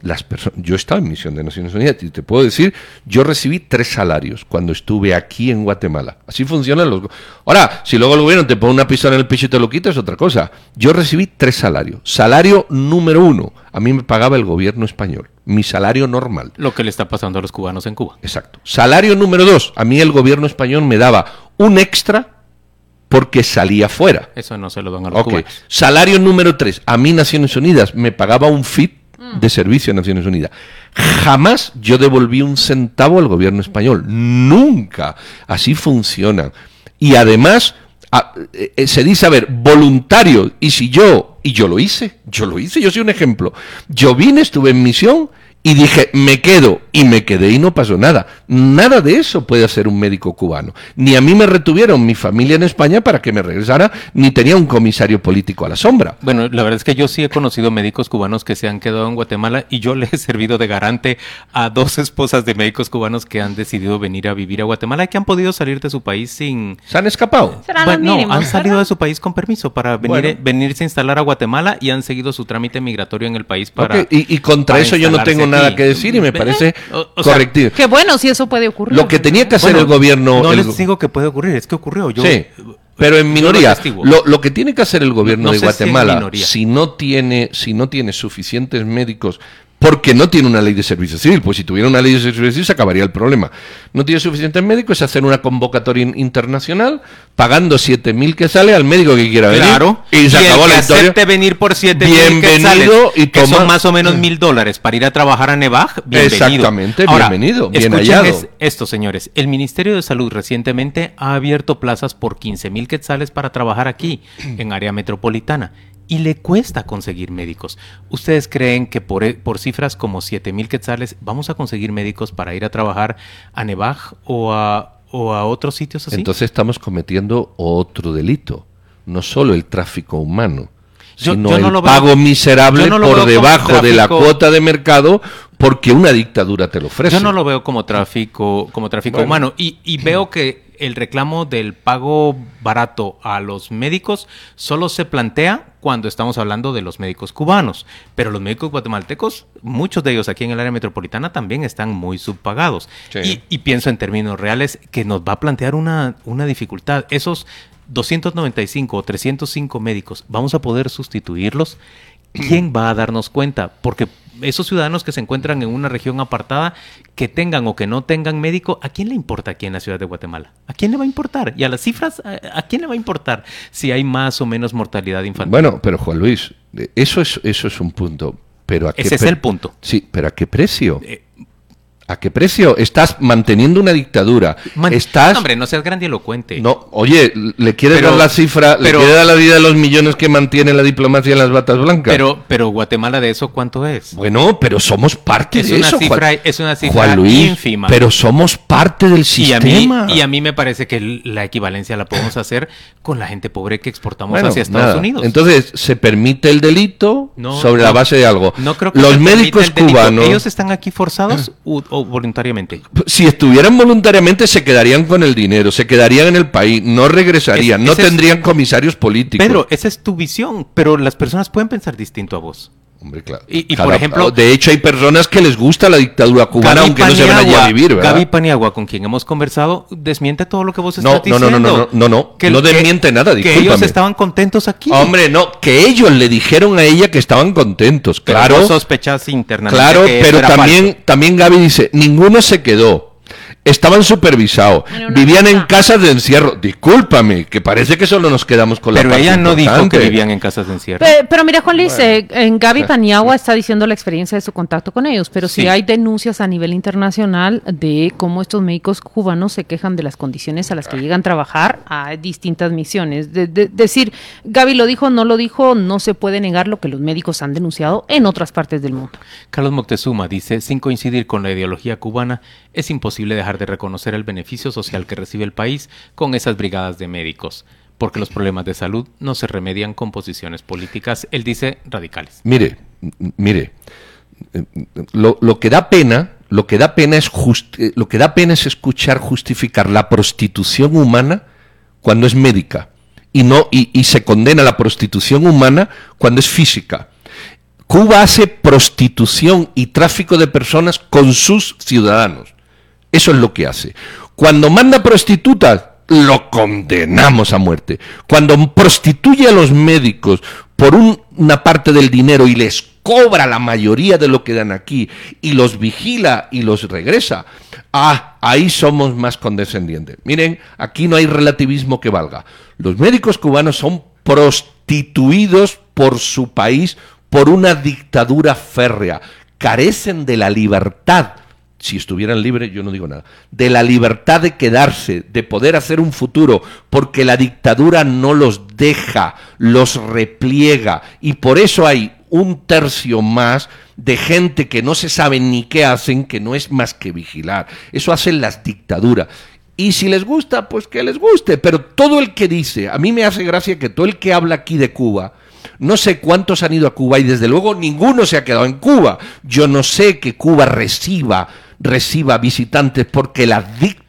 Las perso- yo estaba en misión de Naciones Unidas y te puedo decir, yo recibí tres salarios cuando estuve aquí en Guatemala. Así funcionan los... Ahora, si luego el gobierno te pone una pistola en el pecho y te lo quita, es otra cosa. Yo recibí tres salarios. Salario número uno, a mí me pagaba el gobierno español. Mi salario normal. Lo que le está pasando a los cubanos en Cuba. Exacto. Salario número dos, a mí el gobierno español me daba un extra porque salía fuera. Eso no se lo dan a los cubanos. Salario número 3. A mí Naciones Unidas me pagaba un FIT de servicio a Naciones Unidas. Jamás yo devolví un centavo al gobierno español. Nunca. Así funciona. Y además eh, eh, se dice, a ver, voluntario. Y si yo, y yo lo hice, yo lo hice, yo soy un ejemplo. Yo vine, estuve en misión y dije, me quedo, y me quedé y no pasó nada. Nada de eso puede hacer un médico cubano. Ni a mí me retuvieron mi familia en España para que me regresara, ni tenía un comisario político a la sombra. Bueno, la verdad es que yo sí he conocido médicos cubanos que se han quedado en Guatemala y yo [laughs] le he servido de garante a dos esposas de médicos cubanos que han decidido venir a vivir a Guatemala y que han podido salir de su país sin... ¿Se han escapado? Serán Bueno, no, han salido ¿verdad? de su país con permiso para venir, Bueno. venirse a instalar a Guatemala y han seguido su trámite migratorio en el país para... Y, y contra para eso yo no tengo aquí. Nada que decir y me parece o- o sea, correctivo. Qué bueno si eso puede ocurrir. Lo que tenía que hacer Bueno, el gobierno... No el les go- digo que puede ocurrir, es que ocurrió. Yo, sí, pero en minoría. lo. Lo, lo que tiene que hacer el gobierno No de si Guatemala, minoría. si no tiene, si no tiene suficientes médicos, porque no tiene una ley de servicio civil, pues si tuviera una ley de servicio civil se acabaría el problema. No tiene suficientes médicos, es hacer una convocatoria in- internacional pagando 7.000 que sale al médico que quiera venir. Claro. Y se el acabó que la historia. acepte venir por 7 Bienvenido y que toma- son más o menos mil dólares para ir a trabajar a Nevaj, bienvenido. Exactamente, Ahora, bienvenido, bien hallado. es- esto, señores. El Ministerio de Salud recientemente ha abierto plazas por 15 mil quetzales para trabajar aquí, en área metropolitana. Y le cuesta conseguir médicos. ¿Ustedes creen que por, e- por cifras como 7 mil quetzales vamos a conseguir médicos para ir a trabajar a Nevaj o a, o a otros sitios así? Entonces estamos cometiendo otro delito, no solo el tráfico humano, sino yo no el lo veo- pago miserable no por debajo de la cuota de mercado porque una dictadura te lo ofrece. Yo no lo veo como tráfico, como tráfico Bueno. humano. Y, y veo que el reclamo del pago barato a los médicos solo se plantea cuando estamos hablando de los médicos cubanos. Pero los médicos guatemaltecos, muchos de ellos aquí en el área metropolitana también están muy subpagados. Sí. Y, y pienso en términos reales que nos va a plantear una, una dificultad. Esos 295 o 305 médicos, ¿vamos a poder sustituirlos? ¿Quién va a darnos cuenta? Porque esos ciudadanos que se encuentran en una región apartada, que tengan o que no tengan médico, ¿a quién le importa aquí en la ciudad de Guatemala? ¿A quién le va a importar? Y a las cifras, ¿a, quién le va a importar si hay más o menos mortalidad infantil? Bueno, pero Juan Luis, eh, eso es, eso es un punto. Pero ¿a qué Ese es el punto. Sí, pero ¿a qué precio? Eh, ¿A qué precio? Estás manteniendo una dictadura. Man- Estás... No, hombre, no seas grandilocuente. No, oye, ¿le quieres Pero- dar la cifra? pero- ¿Le quieres dar la vida de los millones que mantiene la diplomacia en las batas blancas? Pero, pero Guatemala de eso, ¿cuánto es? Bueno, pero somos parte Es de una eso, cifra- Juan, es una cifra Juan Luis, ínfima. Pero somos parte del Y a, mí, sistema. y a mí me parece que la equivalencia la podemos [clears throat] hacer con la gente pobre que exportamos Bueno, hacia Estados nada. Unidos. Entonces, se permite el delito No, sobre la base de algo. No creo que Los médicos cubanos, ¿Ellos están aquí forzados [clears throat] o voluntariamente? si estuvieran voluntariamente, se quedarían con el dinero, se quedarían en el país, no regresarían, Es- no es- tendrían comisarios políticos. Pedro, esa es tu visión, pero las personas pueden pensar distinto a vos. Hombre, claro. Y, por ejemplo, de hecho, hay personas que les gusta la dictadura cubana, Gaby aunque no se van allí a vivir, ¿verdad? Gaby Paniagua, con quien hemos conversado, desmiente todo lo que vos No, estás no, no, diciendo. no, no, no, no, Que- no que- desmiente nada, Que ellos discúlpame. estaban contentos aquí. Hombre, no, que ellos le dijeron a ella que estaban contentos, Pero claro. vos sospechás internamente Claro, que pero también, falso. también Gaby dice, ninguno se quedó. Estaban supervisados, Bueno, vivían en casas de encierro. Discúlpame, que parece que solo nos quedamos con la Pero ella no dijo que vivían en casas de encierro. Pe- Pero mira, Juan Luis, eh, en Gaby Paniagua está diciendo la experiencia de su contacto con ellos, pero sí. Sí. hay denuncias a nivel internacional de cómo estos médicos cubanos se quejan de las condiciones a las que llegan a trabajar a distintas misiones. De, de- decir, Gaby lo dijo, no lo dijo, no se puede negar lo que los médicos han denunciado en otras partes del mundo. Carlos Moctezuma dice, sin coincidir con la ideología cubana, es imposible dejar de reconocer el beneficio social que recibe el país con esas brigadas de médicos, porque los problemas de salud no se remedian con posiciones políticas, él dice radicales. Mire, mire, lo, lo que da pena, lo que da pena es just- eh, lo que da pena es escuchar justificar la prostitución humana cuando es médica y no y, y se condena la prostitución humana cuando es física. Cuba hace prostitución y tráfico de personas con sus ciudadanos. Eso es lo que hace. Cuando manda prostitutas, lo condenamos a muerte. Cuando prostituye a los médicos por un- una parte del dinero y les cobra la mayoría de lo que dan aquí y los vigila y los regresa, ah, ahí somos más condescendientes. Miren, aquí no hay relativismo que valga. Los médicos cubanos son prostituidos por su país por una dictadura férrea. Carecen de la libertad si estuvieran libres, yo no digo nada, de la libertad de quedarse, de poder hacer un futuro, porque la dictadura no los deja, los repliega, y por eso hay un tercio más de gente que no se sabe ni qué hacen, que no es más que vigilar. Eso hacen las dictaduras. Y si les gusta, pues que les guste, pero todo el que dice, a mí me hace gracia que todo el que habla aquí de Cuba, no sé cuántos han ido a Cuba y desde luego ninguno se ha quedado en Cuba. Yo no sé que Cuba reciba reciba visitantes porque la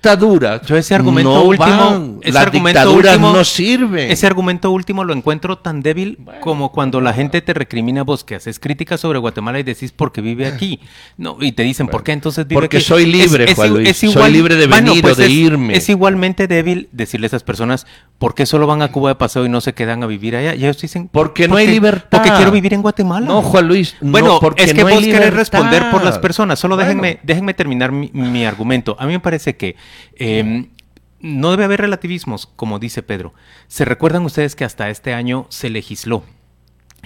dictadura Yo ese argumento no último, ese las argumento dictaduras último- no sirven. Ese argumento último lo encuentro tan débil como cuando la gente te recrimina vos que haces críticas sobre Guatemala y decís porque vive aquí. No, y te dicen, ¿por qué entonces vive Porque aquí? soy libre, Juan i- Luis, soy libre de Bueno, venir o pues de es- irme. Es igualmente débil decirle a esas personas, ¿por qué solo van a Cuba de paseo y no se quedan a vivir allá? Y ellos dicen, Porque no hay libertad. Porque quiero vivir en Guatemala. No, Juan Luis, no, Bueno, porque es que no vos querés responder por las personas. Solo déjenme, déjenme terminar mi, mi argumento. A mí me parece que eh, no debe haber relativismos, como dice Pedro. ¿Se recuerdan ustedes que hasta este año se legisló?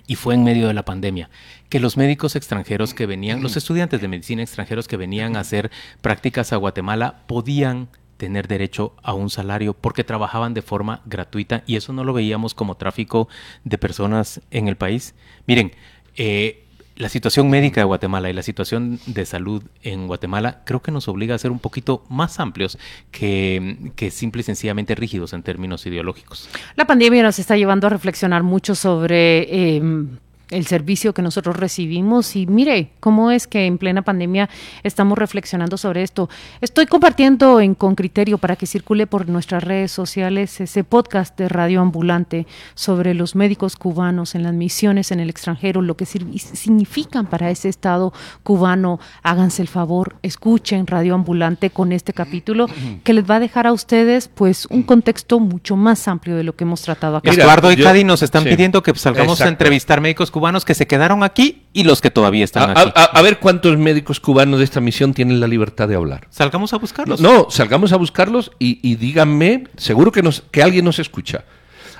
Y fue en medio de la pandemia, que los médicos extranjeros que venían, los estudiantes de medicina extranjeros que venían a hacer prácticas a Guatemala podían tener derecho a un salario porque trabajaban de forma gratuita y eso no lo veíamos como tráfico de personas en el país. Miren, eh, la situación médica de Guatemala y la situación de salud en Guatemala creo que nos obliga a ser un poquito más amplios que, que simple y sencillamente rígidos en términos ideológicos. La pandemia nos está llevando a reflexionar mucho sobre eh, el servicio que nosotros recibimos y mire cómo es que en plena pandemia estamos reflexionando sobre esto. Estoy compartiendo en Con Criterio para que circule por nuestras redes sociales ese podcast de Radio Ambulante sobre los médicos cubanos en las misiones en el extranjero, lo que significan para ese Estado cubano. Háganse el favor, escuchen Radio Ambulante con este capítulo que les va a dejar a ustedes pues un contexto mucho más amplio de lo que hemos tratado acá. Eduardo y Cadi nos están sí. pidiendo que salgamos a entrevistar médicos cubanos que se quedaron aquí y los que todavía están A, aquí. a- a ver cuántos médicos cubanos de esta misión tienen la libertad de hablar. Salgamos a buscarlos. No, salgamos a buscarlos y, y díganme, seguro que, nos, que alguien nos escucha.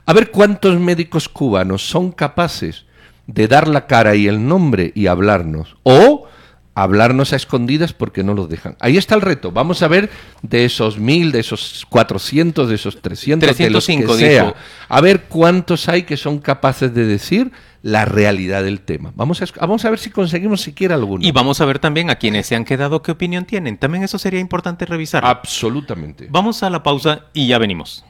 A ver cuántos médicos cubanos son capaces de dar la cara y el nombre y hablarnos. O hablarnos a escondidas porque no los dejan. Ahí está el reto. Vamos a ver de esos mil, de esos 400, de esos 300, de los 305 que sea. A ver cuántos hay que son capaces de decir la realidad del tema. Vamos a, vamos a ver si conseguimos siquiera alguno. Y vamos a ver también a quienes se han quedado qué opinión tienen. También eso sería importante revisar. Absolutamente. Vamos a la pausa y ya venimos.